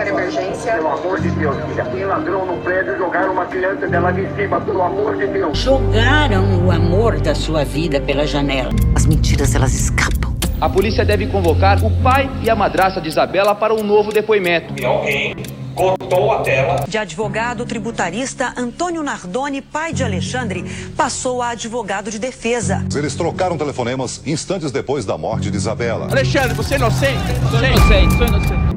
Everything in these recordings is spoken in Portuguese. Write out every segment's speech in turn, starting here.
Qualquer emergência. Pelo amor de Deus, filha. Tem ladrão no prédio, jogaram uma criança dela de cima, pelo amor de Deus. Jogaram o amor da sua vida pela janela. As mentiras, elas escapam. A polícia deve convocar o pai e a madrasta de Isabela para um novo depoimento. E alguém cortou a tela. De advogado tributarista, Antônio Nardoni, pai de Alexandre, passou a advogado de defesa. Eles trocaram telefonemas instantes depois da morte de Isabela. Alexandre, você é inocente? Sou inocente, sou inocente.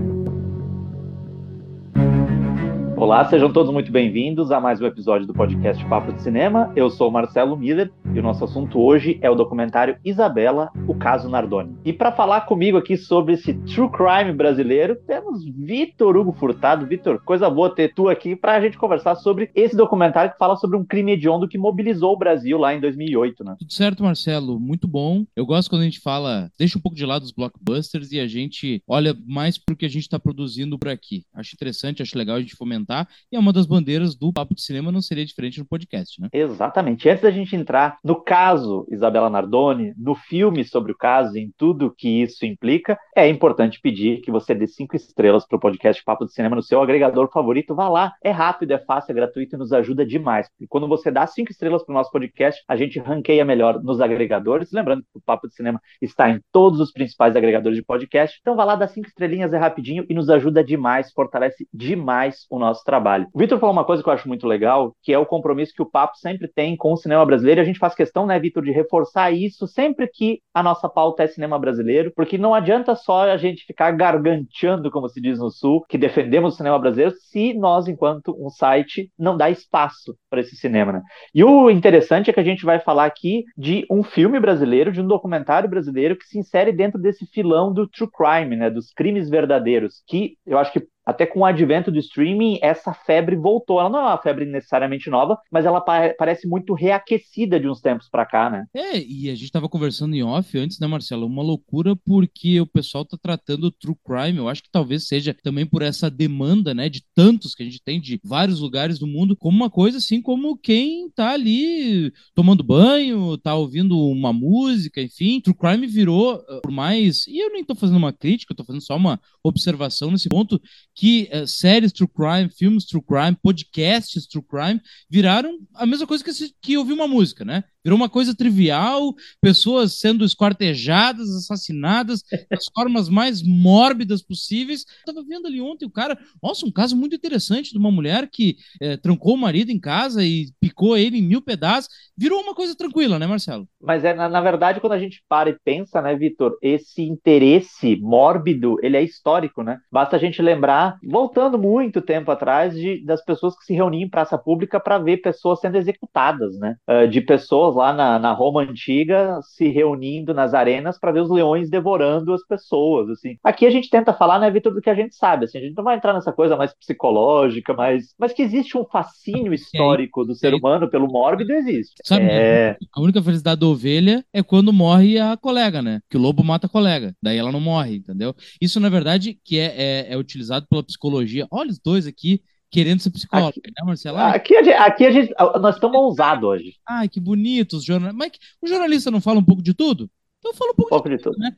Olá, sejam todos muito bem-vindos a mais um episódio do podcast Papo de Cinema. Eu sou Marcelo Miller e o nosso assunto hoje é o documentário Isabela, o caso Nardoni. E para falar comigo aqui sobre esse true crime brasileiro, temos Vitor Hugo Furtado. Vitor, coisa boa ter tu aqui para a gente conversar sobre esse documentário que fala sobre um crime hediondo que mobilizou o Brasil lá em 2008, né? Tudo certo, Marcelo, muito bom. Eu gosto quando a gente fala, deixa um pouco de lado os blockbusters e a gente olha mais pro que a gente está produzindo por aqui. Acho interessante, acho legal a gente fomentar e é uma das bandeiras do Papo de Cinema, não seria diferente no podcast, né? Exatamente. Antes da gente entrar no caso Isabela Nardoni, no filme sobre o caso, em tudo que isso implica, é importante pedir que você dê cinco estrelas para o podcast Papo de Cinema no seu agregador favorito. Vá lá, é rápido, é fácil, é gratuito e nos ajuda demais. E quando você dá cinco estrelas para o nosso podcast, a gente ranqueia melhor nos agregadores. Lembrando que o Papo de Cinema está em todos os principais agregadores de podcast. Então vá lá, dá cinco estrelinhas, é rapidinho e nos ajuda demais, fortalece demais o nosso trabalho. O Vitor falou uma coisa que eu acho muito legal, que é o compromisso que o Papo sempre tem com o cinema brasileiro, e a gente faz questão, né, Vitor, de reforçar isso sempre que a nossa pauta é cinema brasileiro, porque não adianta só a gente ficar garganteando, como se diz no Sul, que defendemos o cinema brasileiro, se nós, enquanto um site, não dá espaço para esse cinema, né? E o interessante é que a gente vai falar aqui de um filme brasileiro, de um documentário brasileiro que se insere dentro desse filão do true crime, né, dos crimes verdadeiros, que eu acho que até com o advento do streaming, essa febre voltou. Ela não é uma febre necessariamente nova, mas ela pa parece muito reaquecida de uns tempos para cá, né? É, e a gente estava conversando em off antes, né, Marcelo? Uma loucura porque o pessoal tá tratando o true crime. Eu acho que talvez seja também por essa demanda, né, de tantos que a gente tem de vários lugares do mundo, como uma coisa assim, como quem tá ali tomando banho, tá ouvindo uma música, enfim. True crime virou, ah, por mais. E eu nem tô fazendo uma crítica, eu tô fazendo só uma observação nesse ponto que uh, séries true crime, filmes true crime, podcasts true crime viraram a mesma coisa que, que ouvir uma música, né? Virou uma coisa trivial, pessoas sendo esquartejadas, assassinadas das formas mais mórbidas possíveis. Eu tava vendo ali ontem o cara, nossa, um caso muito interessante de uma mulher que é, trancou o marido em casa e picou ele em mil pedaços. Virou uma coisa tranquila, né, Marcelo? Mas é, na, na verdade, quando a gente para e pensa, né, Vitor, esse interesse mórbido, ele é histórico, né? Basta a gente lembrar, voltando muito tempo atrás, de, das pessoas que se reuniam em praça pública para ver pessoas sendo executadas, né? Uh, de pessoas pessoas lá na, na Roma antiga se reunindo nas arenas para ver os leões devorando as pessoas, assim. Aqui a gente tenta falar, né, Vitor, do que a gente sabe, assim, a gente não vai entrar nessa coisa mais psicológica, mas, mas que existe um fascínio histórico do ser humano pelo mórbido, existe. Sabe, é... a única felicidade da ovelha é quando morre a colega, né? Que o lobo mata a colega, daí ela não morre, entendeu? Isso, na verdade, que é, é, é utilizado pela psicologia. Olha os dois aqui, querendo ser psicólogo, aqui, né, Marcelo? Aqui, aqui a gente, nós estamos ousados hoje. Ai, que bonito os jornalistas. Mas o jornalista não fala um pouco de tudo? Então fala um pouco, um pouco de, de, tudo, né?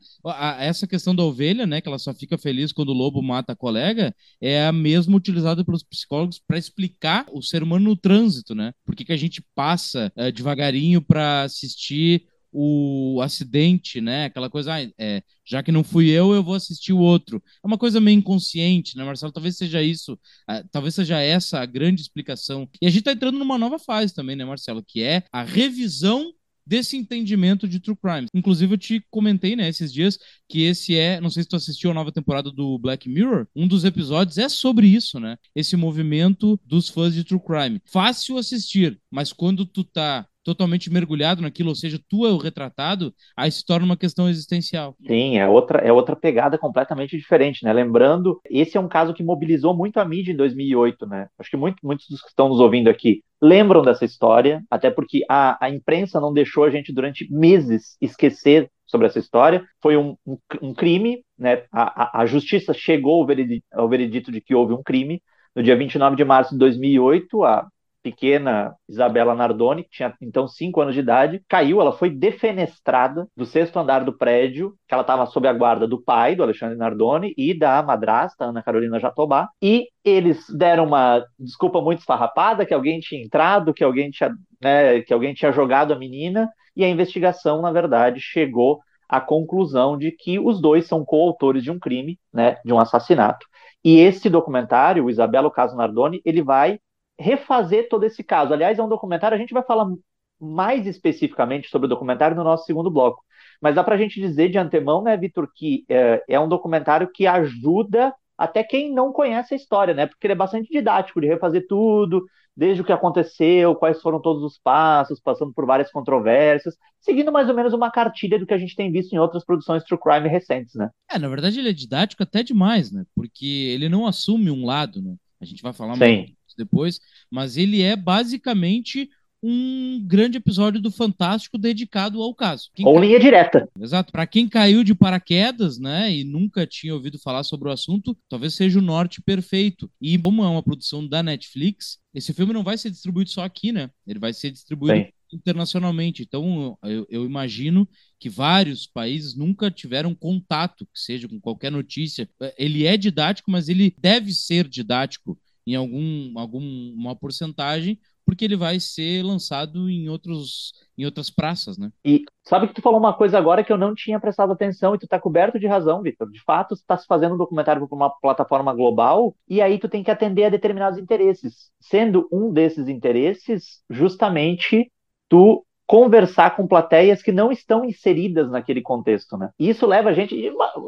Essa questão da ovelha, né, que ela só fica feliz quando o lobo mata a colega, é a mesma utilizada pelos psicólogos para explicar o ser humano no trânsito, né? Por que, que a gente passa é, devagarinho para assistir o acidente, né? Aquela coisa, ah, é, já que não fui eu, eu vou assistir o outro. É uma coisa meio inconsciente, né, Marcelo? Talvez seja isso, talvez seja essa a grande explicação. E a gente está entrando numa nova fase também, né, Marcelo? Que é a revisão desse entendimento de true crime. Inclusive, eu te comentei, né, esses dias, que esse é, não sei se tu assistiu a nova temporada do Black Mirror, um dos episódios é sobre isso, né? Esse movimento dos fãs de true crime. Fácil assistir, mas quando tu tá totalmente mergulhado naquilo, ou seja, tu é o retratado, aí se torna uma questão existencial. Sim, é outra, é outra pegada completamente diferente, né? Lembrando, esse é um caso que mobilizou muito a mídia em 2008, né? Acho que muito, muitos dos que estão nos ouvindo aqui lembram dessa história, até porque a, a imprensa não deixou a gente durante meses esquecer sobre essa história. Foi um, um, um crime, né? A, a, a justiça chegou ao veredito, ao veredito de que houve um crime. No dia 29 de março de 2008, a pequena Isabela Nardoni, que tinha então 5 anos de idade, caiu, ela foi defenestrada do sexto andar do prédio, que ela estava sob a guarda do pai, do Alexandre Nardoni, e da madrasta, Ana Carolina Jatobá, e eles deram uma desculpa muito esfarrapada, que alguém tinha entrado, que alguém tinha, né, que alguém tinha jogado a menina, e a investigação, na verdade, chegou à conclusão de que os dois são coautores de um crime, né, de um assassinato. E esse documentário, o Isabela Caso Nardoni, ele vai refazer todo esse caso. Aliás, é um documentário, a gente vai falar mais especificamente sobre o documentário no nosso segundo bloco. Mas dá para a gente dizer de antemão, né, Vitor, que é, é, um documentário que ajuda até quem não conhece a história, né? Porque ele é bastante didático de refazer tudo, desde o que aconteceu, quais foram todos os passos, passando por várias controvérsias, seguindo mais ou menos uma cartilha do que a gente tem visto em outras produções true crime recentes, né? É, na verdade ele é didático até demais, né? Porque ele não assume um lado, né? A gente vai falar mais depois, mas ele é basicamente um grande episódio do Fantástico dedicado ao caso. Quem Ou linha direta. Exato. Para quem caiu de paraquedas, né, e nunca tinha ouvido falar sobre o assunto, talvez seja o norte perfeito. E como é uma produção da Netflix, esse filme não vai ser distribuído só aqui, né? Ele vai ser distribuído Sim. internacionalmente. Então, eu, eu imagino que vários países nunca tiveram contato, que seja com qualquer notícia. Ele é didático, mas ele deve ser didático em algum, alguma porcentagem, porque ele vai ser lançado em outros em outras praças, né? E sabe que tu falou uma coisa agora que eu não tinha prestado atenção e tu tá coberto de razão, Vitor. De fato, tu tá se fazendo um documentário para uma plataforma global e aí tu tem que atender a determinados interesses. Sendo um desses interesses justamente tu conversar com plateias que não estão inseridas naquele contexto, né? E isso leva a gente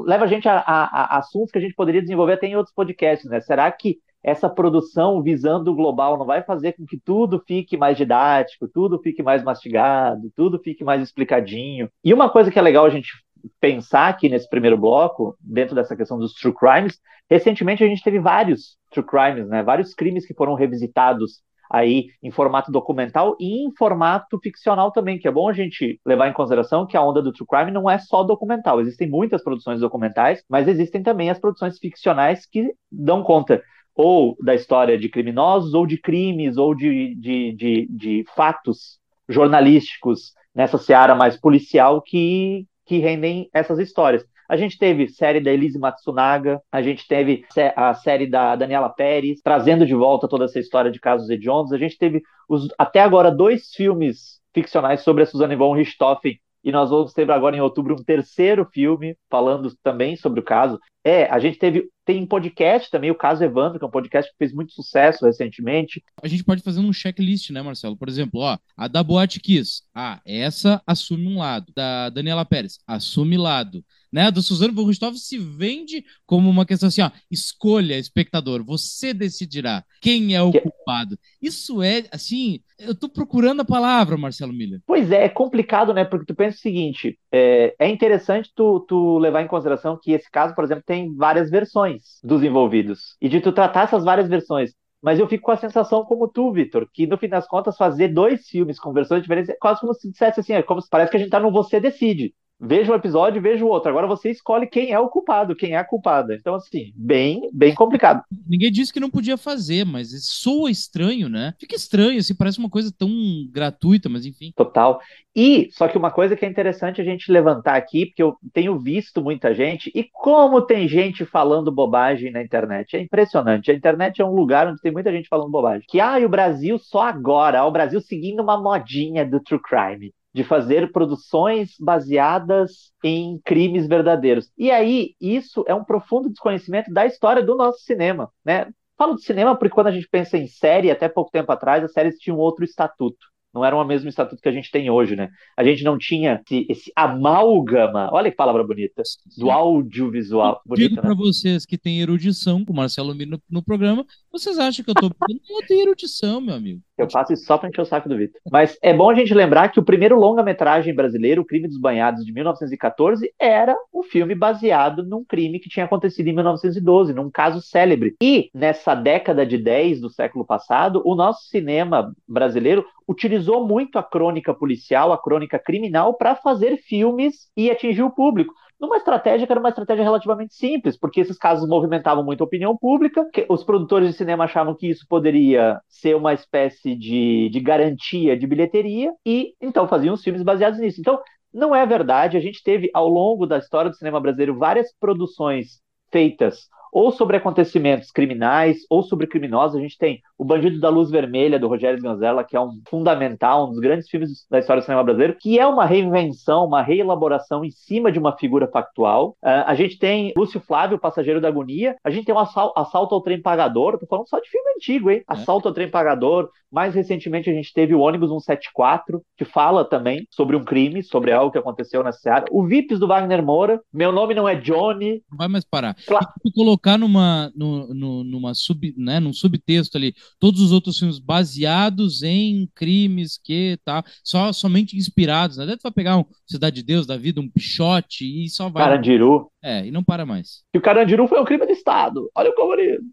leva a gente a, a, a assuntos que a gente poderia desenvolver até em outros podcasts, né? Será que essa produção visando o global não vai fazer com que tudo fique mais didático, tudo fique mais mastigado, tudo fique mais explicadinho. E uma coisa que é legal a gente pensar aqui nesse primeiro bloco, dentro dessa questão dos true crimes, recentemente a gente teve vários true crimes, né? Vários crimes que foram revisitados aí em formato documental e em formato ficcional também, que é bom a gente levar em consideração que a onda do true crime não é só documental. Existem muitas produções documentais, mas existem também as produções ficcionais que dão conta ou da história de criminosos, ou de crimes, ou de, de, de, de fatos jornalísticos nessa seara mais policial que, que rendem essas histórias. A gente teve série da Elise Matsunaga, a gente teve a série da Daniela Pérez, trazendo de volta toda essa história de casos hediondos. A gente teve os, até agora dois filmes ficcionais sobre a Suzanne von Richthofen e nós vamos ter agora em outubro um terceiro filme falando também sobre o caso. É, a gente teve tem um podcast também, o caso Evandro, que é um podcast que fez muito sucesso recentemente. A gente pode fazer um checklist, né, Marcelo? Por exemplo, ó, a da Boate Kiss. Ah, essa assume um lado. Da Daniela Pérez, assume lado né? Do Suzano Richthofen se vende como uma questão assim, ó, escolha, espectador, você decidirá quem é o que... culpado. Isso é, assim, eu tô procurando a palavra, Marcelo Miller. Pois é, é complicado, né? Porque tu pensa o seguinte, é, é interessante tu, tu levar em consideração que esse caso, por exemplo, tem várias versões dos envolvidos. E de tu tratar essas várias versões mas eu fico com a sensação como tu, Vitor, que no fim das contas fazer dois filmes com versões diferentes é quase como se dissesse assim, é como se parece que a gente tá no Você Decide veja um episódio e veja o outro. Agora você escolhe quem é o culpado, quem é a culpada. Então, assim, bem, bem complicado. Ninguém disse que não podia fazer, mas soa estranho, né? Fica estranho, assim, parece uma coisa tão gratuita, mas enfim. Total. E, só que uma coisa que é interessante a gente levantar aqui, porque eu tenho visto muita gente, e como tem gente falando bobagem na internet. É impressionante. A internet é um lugar onde tem muita gente falando bobagem. Que, ah, e o Brasil só agora, o Brasil seguindo uma modinha do true crime de fazer produções baseadas em crimes verdadeiros. E aí, isso é um profundo desconhecimento da história do nosso cinema, né? Falo de cinema porque quando a gente pensa em série, até pouco tempo atrás, as séries tinham outro estatuto não era o mesmo estatuto que a gente tem hoje, né? A gente não tinha esse, esse amálgama, olha que palavra bonita, do audiovisual. Bonita, digo né? para vocês que tem erudição, com o Marcelo Miro no, no, programa, vocês acham que eu tô... eu tenho erudição, meu amigo. Eu faço isso só para encher o saco do Vitor. Mas é bom a gente lembrar que o primeiro longa-metragem brasileiro, O Crime dos Banhados, de 1914, era um filme baseado num crime que tinha acontecido em 1912, num caso célebre. E nessa década de 10 do século passado, o nosso cinema brasileiro utilizou muito a crônica policial, a crônica criminal, para fazer filmes e atingir o público. Numa estratégia que era uma estratégia relativamente simples, porque esses casos movimentavam muito a opinião pública, os produtores de cinema achavam que isso poderia ser uma espécie de, de garantia de bilheteria, e então faziam os filmes baseados nisso. Então, não é verdade, a gente teve ao longo da história do cinema brasileiro várias produções feitas ou sobre acontecimentos criminais ou sobre criminosos. A gente tem O Bandido da Luz Vermelha, do Rogério Ganzella, que é um fundamental, um dos grandes filmes da história do cinema brasileiro, que é uma reinvenção, uma reelaboração em cima de uma figura factual. Uh, a gente tem Lúcio Flávio, Passageiro da Agonia. A gente tem o um Assalto ao Trem Pagador. Tô falando só de filme antigo, hein? É. Assalto ao Trem Pagador. Mais recentemente, a gente teve o Ônibus 174, que fala também sobre um crime, sobre algo que aconteceu na Seara. O VIPs do Wagner Moura. Meu nome não é Johnny. Não vai mais parar. Claro. E colocar numa, no, no, numa sub, né, num subtexto ali todos os outros filmes baseados em crimes que tá só somente inspirados, né? Deve vai pegar um Cidade de Deus da vida, um Pichote e só vai. Carandiru. É, e não para mais. E o Carandiru foi um crime de Estado. Olha o comunismo.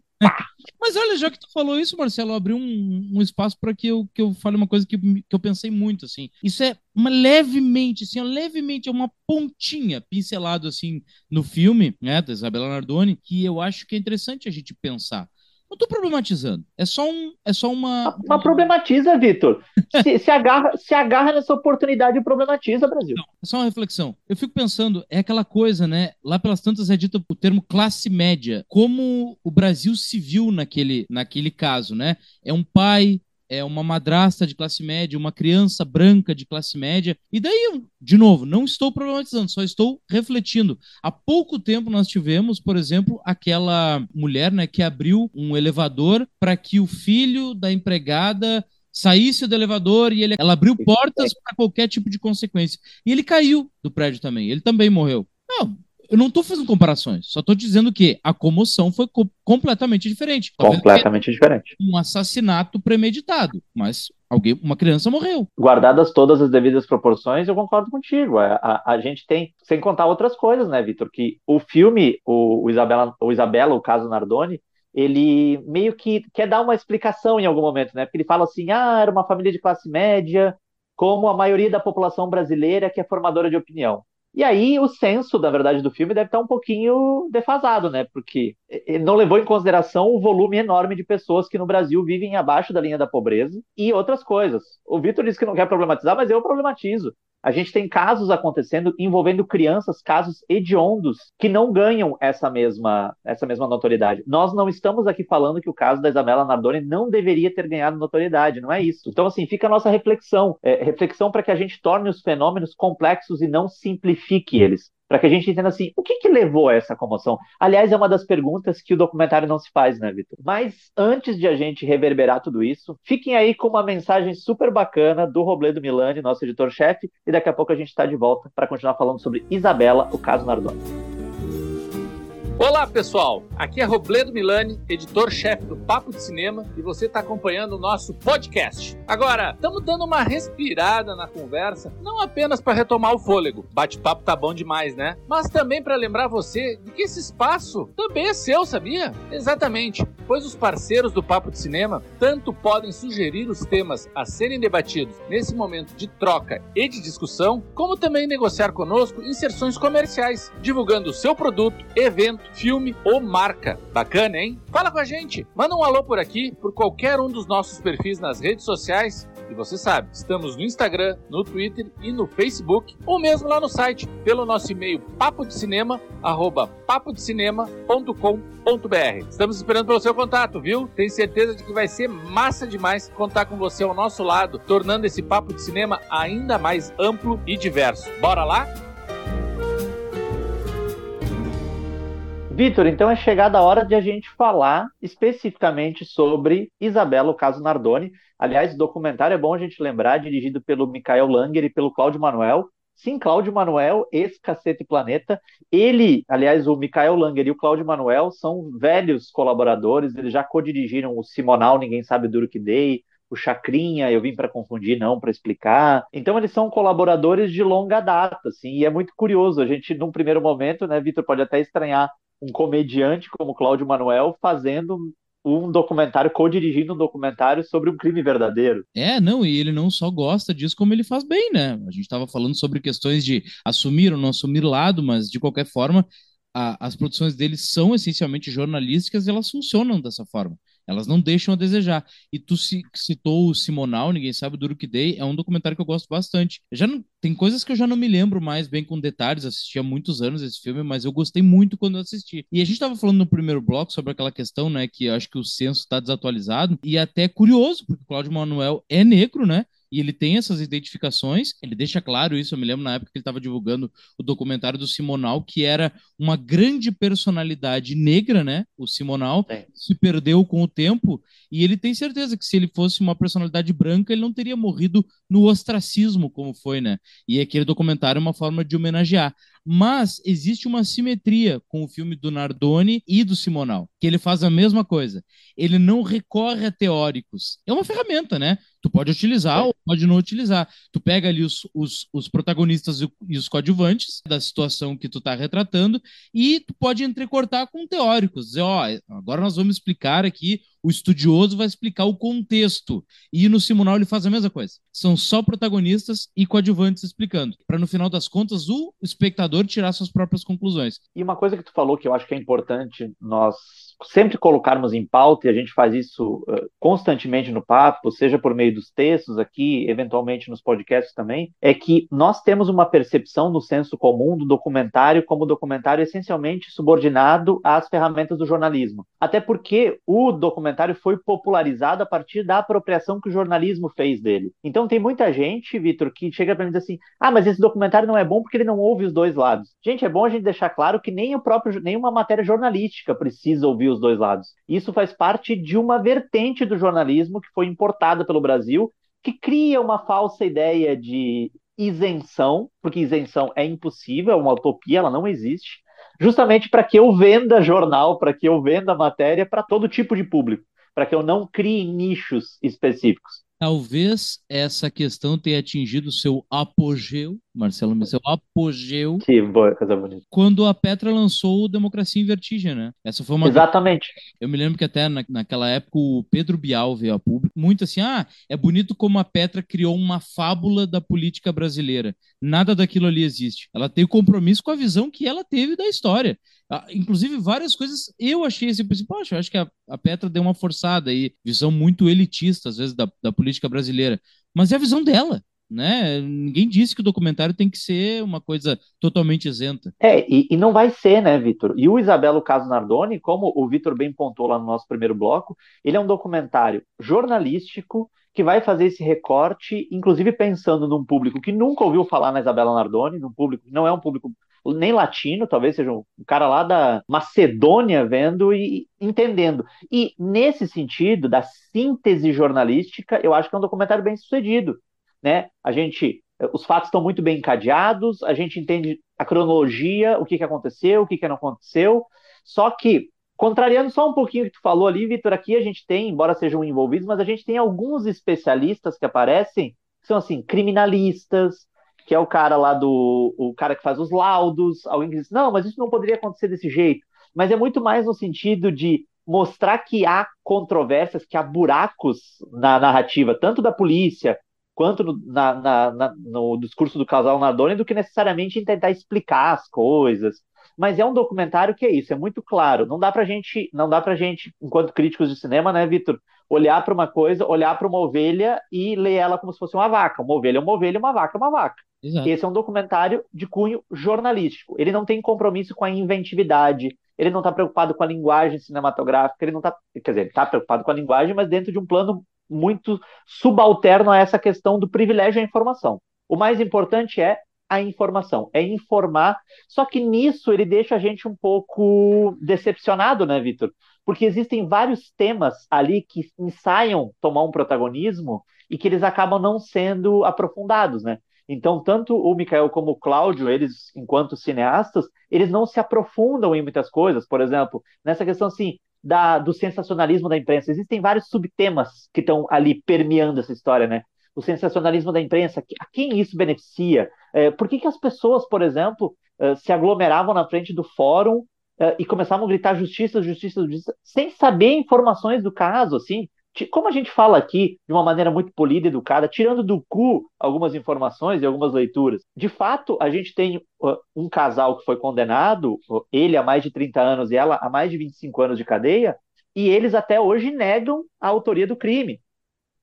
Mas olha, já que tu falou isso, Marcelo, abriu um, um espaço para que eu, que eu fale uma coisa que, que eu pensei muito, assim. Isso é uma levemente, assim, levemente, é uma pontinha pincelado, assim, no filme, né, da Isabela Nardoni, que eu acho que é interessante a gente pensar. Não tô problematizando. É só um, é só uma. Mas problematiza, Vitor. se, se, agarra, se agarra nessa oportunidade e problematiza, Brasil. Não, é só uma reflexão. Eu fico pensando, é aquela coisa, né? Lá pelas tantas é dito o termo classe média. Como o Brasil se viu naquele, naquele caso, né? É um pai é uma madrasta de classe média, uma criança branca de classe média. E daí, de novo, não estou problematizando, só estou refletindo. Há pouco tempo nós tivemos, por exemplo, aquela mulher né, que abriu um elevador para que o filho da empregada saísse do elevador e ele, ela abriu portas para qualquer tipo de consequência. E ele caiu do prédio também, ele também morreu. Não, eu não estou fazendo comparações, só estou dizendo que a comoção foi co completamente diferente. Talvez completamente diferente. Um assassinato premeditado, mas alguém, uma criança morreu. Guardadas todas as devidas proporções, eu concordo contigo. A, a, a gente tem, sem contar outras coisas, né, Vitor? Que o filme, o, o, Isabela, o Isabela, o caso Nardoni, ele meio que quer dar uma explicação em algum momento, né? Porque ele fala assim: ah, era uma família de classe média, como a maioria da população brasileira que é formadora de opinião. E aí o senso, na verdade, do filme deve estar um pouquinho defasado, né? Porque não levou em consideração o volume enorme de pessoas que no Brasil vivem abaixo da linha da pobreza e outras coisas. O Vitor disse que não quer problematizar, mas eu problematizo. A gente tem casos acontecendo envolvendo crianças, casos hediondos, que não ganham essa mesma, essa mesma notoriedade. Nós não estamos aqui falando que o caso da Isabela Nardoni não deveria ter ganhado notoriedade, não é isso. Então, assim, fica a nossa reflexão. É, reflexão para que a gente torne os fenômenos complexos e não simplifique eles para que a gente entenda assim, o que, que levou a essa comoção? Aliás, é uma das perguntas que o documentário não se faz, né, Vitor? Mas antes de a gente reverberar tudo isso, fiquem aí com uma mensagem super bacana do Robledo Milani, nosso editor-chefe, e daqui a pouco a gente está de volta para continuar falando sobre Isabela, o caso Nardoni. Olá pessoal, aqui é Robledo Milani, editor-chefe do Papo de Cinema e você está acompanhando o nosso podcast. Agora, estamos dando uma respirada na conversa, não apenas para retomar o fôlego, bate-papo tá bom demais, né? Mas também para lembrar você de que esse espaço também é seu, sabia? Exatamente, pois os parceiros do Papo de Cinema tanto podem sugerir os temas a serem debatidos nesse momento de troca e de discussão, como também negociar conosco inserções comerciais, divulgando o seu produto, evento filme ou marca. Bacana, hein? Fala com a gente, manda um alô por aqui, por qualquer um dos nossos perfis nas redes sociais. E você sabe, estamos no Instagram, no Twitter e no Facebook, ou mesmo lá no site, pelo nosso e-mail papodecinema@papodecinema.com.br. Estamos esperando pelo seu contato, viu? Tenho certeza de que vai ser massa demais contar com você ao nosso lado, tornando esse papo de cinema ainda mais amplo e diverso. Bora lá? Vitor, então é chegada a hora de a gente falar especificamente sobre Isabela, o caso Nardoni. Aliás, o documentário é bom a gente lembrar, dirigido pelo Michael Langer e pelo Cláudio Manuel. Sim, Cláudio Manuel, ex-Cacete Planeta. Ele, aliás, o Michael Langer e o Cláudio Manuel são velhos colaboradores, eles já co-dirigiram o Simonal, Ninguém Sabe Duro Que Dei, o Chacrinha, eu vim para confundir, não para explicar. Então eles são colaboradores de longa data, assim, e é muito curioso. A gente, num primeiro momento, né, Vitor, pode até estranhar um comediante como Cláudio Manuel fazendo um documentário, co-dirigindo um documentário sobre um crime verdadeiro. É, não, e ele não só gosta disso, como ele faz bem, né? A gente estava falando sobre questões de assumir ou não assumir lado, mas de qualquer forma, a, as produções dele são essencialmente jornalísticas e elas funcionam dessa forma. Elas não deixam a desejar. E tu citou o Simonal, Ninguém Sabe Duro Que Dei, é um documentário que eu gosto bastante. já não, tem coisas que eu já não me lembro mais bem com detalhes, assisti há muitos anos esse filme, mas eu gostei muito quando eu assisti. E a gente estava falando no primeiro bloco sobre aquela questão, né, que eu acho que o censo está desatualizado, e é até curioso, porque o Cláudio Manuel é negro, né? E ele tem essas identificações, ele deixa claro isso, eu me lembro na época que ele estava divulgando o documentário do Simonal, que era uma grande personalidade negra, né? O Simonal é. se perdeu com o tempo, e ele tem certeza que se ele fosse uma personalidade branca, ele não teria morrido no ostracismo, como foi, né? E aquele documentário é uma forma de homenagear. Mas existe uma simetria com o filme do Nardoni e do Simonal, que ele faz a mesma coisa. Ele não recorre a teóricos. É uma ferramenta, né? Tu pode utilizar ou pode não utilizar. Tu pega ali os, os, os protagonistas e os coadjuvantes da situação que tu está retratando e tu pode entrecortar com teóricos. Dizer, ó, agora nós vamos explicar aqui o estudioso vai explicar o contexto. E no Simonal ele faz a mesma coisa. São só protagonistas e coadjuvantes explicando, para no final das contas o espectador tirar suas próprias conclusões. E uma coisa que tu falou que eu acho que é importante nós sempre colocarmos em pauta, e a gente faz isso uh, constantemente no papo, seja por meio dos textos aqui, eventualmente nos podcasts também, é que nós temos uma percepção no senso comum do documentário como documentário essencialmente subordinado às ferramentas do jornalismo. Até porque o documentário foi popularizado a partir da apropriação que o jornalismo fez dele. Então tem muita gente, Vitor, que chega para mim e diz assim: ah, mas esse documentário não é bom porque ele não ouve os dois lados. Gente, é bom a gente deixar claro que nem o próprio, nenhuma matéria jornalística precisa ouvir ouvir os dois lados. Isso faz parte de uma vertente do jornalismo que foi importada pelo Brasil, que cria uma falsa ideia de isenção, porque isenção é impossível, é uma utopia, ela não existe, justamente para que eu venda jornal, para que eu venda matéria para todo tipo de público, para que eu não crie nichos específicos. Talvez essa questão tenha atingido seu apogeu Marcelo seu apogeu. Que boa, coisa bonita. Quando a Petra lançou o Democracia em Vertigem, né? Essa foi uma. Exatamente. Eu me lembro que até na, naquela época o Pedro Bial veio a público, muito assim: ah, é bonito como a Petra criou uma fábula da política brasileira. Nada daquilo ali existe. Ela tem compromisso com a visão que ela teve da história. Ah, inclusive, várias coisas eu achei assim, poxa, eu acho que a, a Petra deu uma forçada aí, visão muito elitista, às vezes, da, da política brasileira. Mas é a visão dela né? Ninguém disse que o documentário tem que ser uma coisa totalmente isenta. É, e, e não vai ser, né, Vitor? E o Isabelo Caso Nardoni, como o Vitor bem pontou lá no nosso primeiro bloco, ele é um documentário jornalístico que vai fazer esse recorte, inclusive pensando num público que nunca ouviu falar na Isabela Nardoni, num público que não é um público nem latino, talvez seja um cara lá da Macedônia vendo e entendendo. E nesse sentido, da síntese jornalística, eu acho que é um documentário bem sucedido né? A gente, os fatos estão muito bem encadeados, a gente entende a cronologia, o que, que aconteceu, o que, que não aconteceu. Só que, contrariando só um pouquinho o que tu falou ali, Vitor, aqui a gente tem, embora sejam envolvidos, mas a gente tem alguns especialistas que aparecem, que são assim, criminalistas, que é o cara lá do. o cara que faz os laudos, alguém que diz, não, mas isso não poderia acontecer desse jeito. Mas é muito mais no sentido de mostrar que há controvérsias, que há buracos na narrativa, tanto da polícia quanto no, na, na, na, no discurso do casal Nardoni do que necessariamente em tentar explicar as coisas. Mas é um documentário que é isso, é muito claro. Não dá pra gente, não dá pra gente, enquanto críticos de cinema, né, Vitor, olhar para uma coisa, olhar para uma ovelha e ler ela como se fosse uma vaca. Uma ovelha é uma ovelha, uma vaca é uma vaca. Exato. Esse é um documentário de cunho jornalístico. Ele não tem compromisso com a inventividade, ele não está preocupado com a linguagem cinematográfica, ele não está, quer dizer, ele está preocupado com a linguagem, mas dentro de um plano muito subalterno a essa questão do privilégio à informação. O mais importante é a informação, é informar. Só que nisso ele deixa a gente um pouco decepcionado, né, Vitor? Porque existem vários temas ali que ensaiam tomar um protagonismo e que eles acabam não sendo aprofundados, né? Então, tanto o Mikael como o Cláudio, eles, enquanto cineastas, eles não se aprofundam em muitas coisas. Por exemplo, nessa questão assim, da, do sensacionalismo da imprensa. Existem vários subtemas que estão ali permeando essa história, né? O sensacionalismo da imprensa, a quem isso beneficia? É, por que, que as pessoas, por exemplo, uh, se aglomeravam na frente do fórum uh, e começavam a gritar justiça, justiça, justiça, sem saber informações do caso, assim. Como a gente fala aqui de uma maneira muito polida, educada, tirando do cu algumas informações e algumas leituras. De fato, a gente tem uh, um casal que foi condenado, ele a mais de 30 anos e ela a mais de 25 anos de cadeia, e eles até hoje negam a autoria do crime,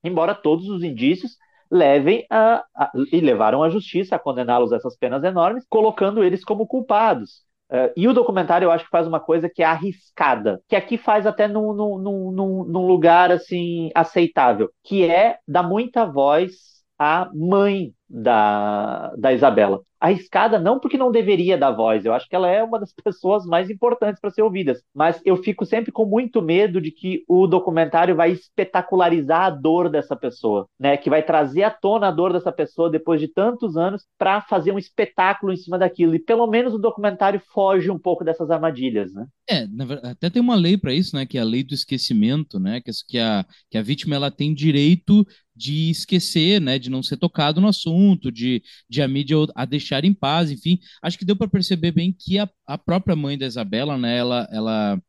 embora todos os indícios levem a, a e levaram à justiça a condená-los a essas penas enormes, colocando eles como culpados. Uh, e o documentário eu acho que faz uma coisa que é arriscada, que aqui faz até num, num, num, num lugar assim aceitável, que é dar muita voz à mãe da, da Isabela arriscada, não porque não deveria dar voz, eu acho que ela é uma das pessoas mais importantes para ser ouvidas, mas eu fico sempre com muito medo de que o documentário vai espetacularizar a dor dessa pessoa, né? Que vai trazer à tona a dor dessa pessoa depois de tantos anos para fazer um espetáculo em cima daquilo. E pelo menos o documentário foge um pouco dessas armadilhas, né? É, até tem uma lei para isso, né? Que é a lei do esquecimento, né? Que, a, que a vítima ela tem direito de esquecer, né, de não ser tocado no assunto, de, de a mídia a deixar em paz, enfim. Acho que deu para perceber bem que a, a própria mãe da Isabela, né, ela, ela,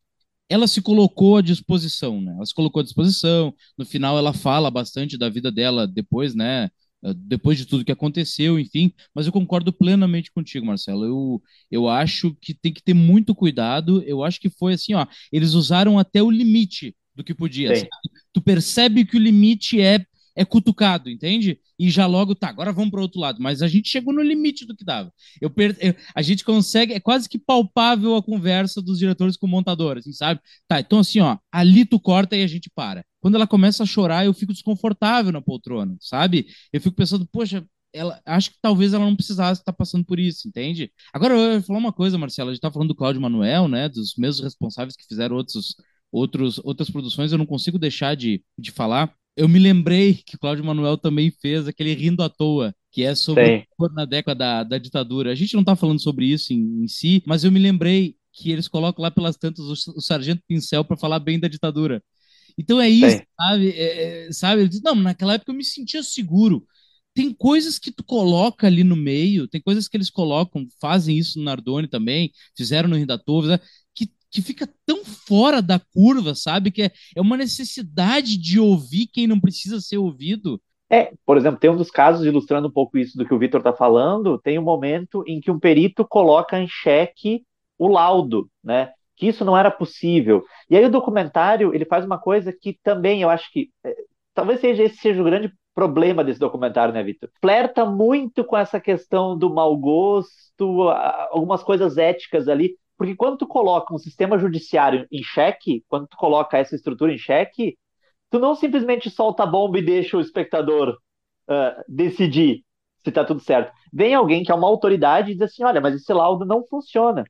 ela se colocou à disposição, né, ela se colocou à disposição, no final ela fala bastante da vida dela depois, né, depois de tudo que aconteceu, enfim, mas eu concordo plenamente contigo, Marcelo. Eu, eu acho que tem que ter muito cuidado. Eu acho que foi assim, ó, eles usaram até o limite do que podia. Tu percebe que o limite é é cutucado, entende? E já logo, tá, agora vamos para outro lado. Mas a gente chegou no limite do que dava. Eu, per... eu, a gente consegue, é quase que palpável a conversa dos diretores com o montador, assim, sabe? Tá, então assim, ó, ali tu corta e a gente para. Quando ela começa a chorar, eu fico desconfortável na poltrona, sabe? Eu fico pensando, poxa, ela, acho que talvez ela não precisasse estar passando por isso, entende? Agora, eu vou falar uma coisa, Marcela, a gente tá falando do Cláudio Manuel, né, dos mesmos responsáveis que fizeram outros, outros, outras produções, eu não consigo deixar de, de falar eu me lembrei que Cláudio Manuel também fez aquele Rindo à Toa, que é sobre na década da, da, ditadura. A gente não está falando sobre isso em, em, si, mas eu me lembrei que eles colocam lá pelas tantas o, o Sargento Pincel para falar bem da ditadura. Então é isso, Sim. sabe? É, é sabe? Ele diz, não, naquela época eu me sentia seguro. Tem coisas que tu coloca ali no meio, tem coisas que eles colocam, fazem isso no Nardoni também, fizeram no Rio da Tova, que fica tão fora da curva, sabe? Que é, é uma necessidade de ouvir quem não precisa ser ouvido. É, por exemplo, tem um dos casos ilustrando um pouco isso do que o Vitor está falando. Tem um momento em que um perito coloca em xeque o laudo, né? Que isso não era possível. E aí o documentário ele faz uma coisa que também eu acho que é, talvez seja esse seja o grande problema desse documentário, né, Vitor? Flerta muito com essa questão do mau gosto, algumas coisas éticas ali, porque quando tu coloca um sistema judiciário em xeque, quando tu coloca essa estrutura em xeque, tu não simplesmente solta a bomba e deixa o espectador uh, decidir se está tudo certo. Vem alguém que é uma autoridade e diz assim: olha, mas esse laudo não funciona.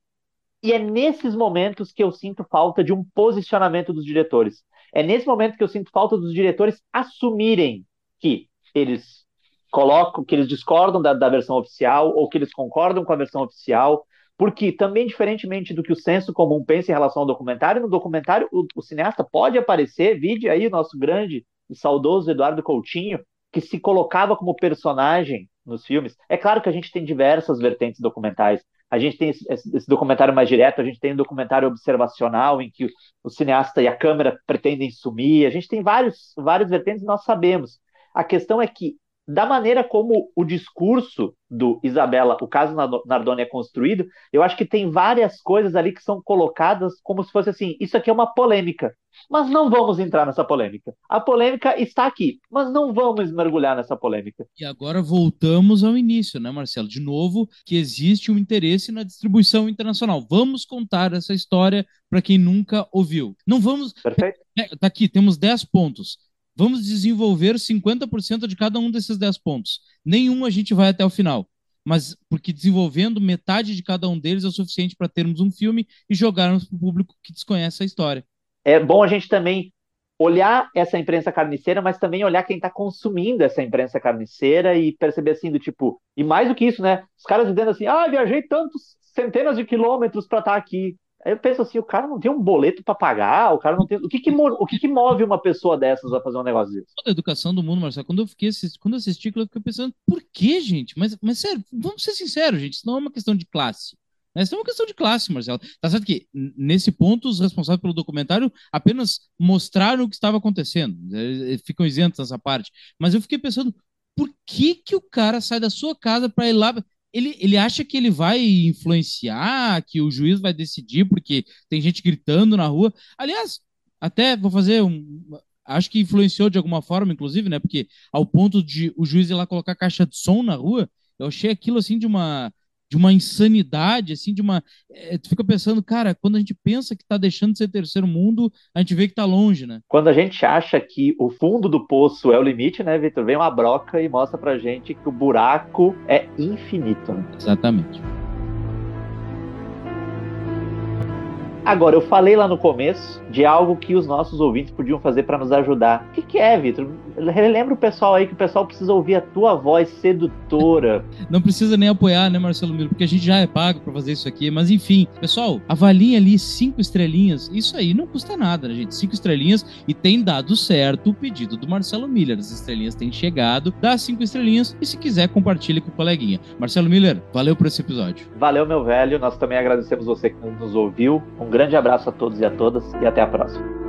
E é nesses momentos que eu sinto falta de um posicionamento dos diretores. É nesse momento que eu sinto falta dos diretores assumirem que eles colocam, que eles discordam da, da versão oficial ou que eles concordam com a versão oficial porque também, diferentemente do que o senso comum pensa em relação ao documentário, no documentário o, o cineasta pode aparecer, vide aí o nosso grande e saudoso Eduardo Coutinho, que se colocava como personagem nos filmes. É claro que a gente tem diversas vertentes documentais. A gente tem esse, esse documentário mais direto, a gente tem um documentário observacional em que o, o cineasta e a câmera pretendem sumir. A gente tem vários, várias vertentes nós sabemos. A questão é que da maneira como o discurso do Isabela, o caso Nardoni é construído, eu acho que tem várias coisas ali que são colocadas como se fosse assim, isso aqui é uma polêmica, mas não vamos entrar nessa polêmica. A polêmica está aqui, mas não vamos mergulhar nessa polêmica. E agora voltamos ao início, né, Marcelo? De novo, que existe um interesse na distribuição internacional. Vamos contar essa história para quem nunca ouviu. Não vamos. Perfeito. É, tá aqui, temos 10 pontos Vamos desenvolver 50% de cada um desses 10 pontos. Nenhum a gente vai até o final. Mas porque desenvolvendo metade de cada um deles é o suficiente para termos um filme e jogarmos para o público que desconhece a história. É bom a gente também olhar essa imprensa carniceira, mas também olhar quem está consumindo essa imprensa carniceira e perceber assim do tipo, e mais do que isso, né? Os caras dizendo assim, ah, viajei tantos centenas de quilômetros para estar tá aqui. Aí eu penso assim, o cara não tem um boleto para pagar, o cara não tem. O que que, o que que move uma pessoa dessas a fazer um negócio desse? Toda a educação do mundo, Marcelo, quando eu fiquei assisti, quando eu assisti, eu fiquei pensando, por que, gente? Mas, mas sério, vamos ser sinceros, gente, isso não é uma questão de classe. Né? Isso é uma questão de classe, Marcelo. Tá certo que, nesse ponto, os responsáveis pelo documentário apenas mostraram o que estava acontecendo. Eles ficam isentos nessa parte. Mas eu fiquei pensando, por que, que o cara sai da sua casa para ir lá? Ele, ele acha que ele vai influenciar, que o juiz vai decidir, porque tem gente gritando na rua. Aliás, até vou fazer um. Acho que influenciou de alguma forma, inclusive, né? Porque ao ponto de o juiz ir lá colocar caixa de som na rua, eu achei aquilo assim de uma de uma insanidade, assim, de uma. É, tu fica pensando, cara, quando a gente pensa que está deixando de ser terceiro mundo, a gente vê que está longe, né? Quando a gente acha que o fundo do poço é o limite, né, Vitor? Vem uma broca e mostra pra gente que o buraco é infinito. Né? Exatamente. Agora, eu falei lá no começo de algo que os nossos ouvintes podiam fazer para nos ajudar. O que, que é, Vitor? Relembra o pessoal aí que o pessoal precisa ouvir a tua voz sedutora. Não precisa nem apoiar, né, Marcelo Miro? Porque a gente já é pago para fazer isso aqui. Mas enfim, pessoal, avalie ali cinco estrelinhas. Isso aí não custa nada, né, gente? Cinco estrelinhas e tem dado certo o pedido do Marcelo Miller. As estrelinhas têm chegado, dá cinco estrelinhas e se quiser, compartilhe com o coleguinha. Marcelo Miller, valeu por esse episódio. Valeu, meu velho. Nós também agradecemos você que nos ouviu. Um grande abraço a todos e a todas e até a próxima.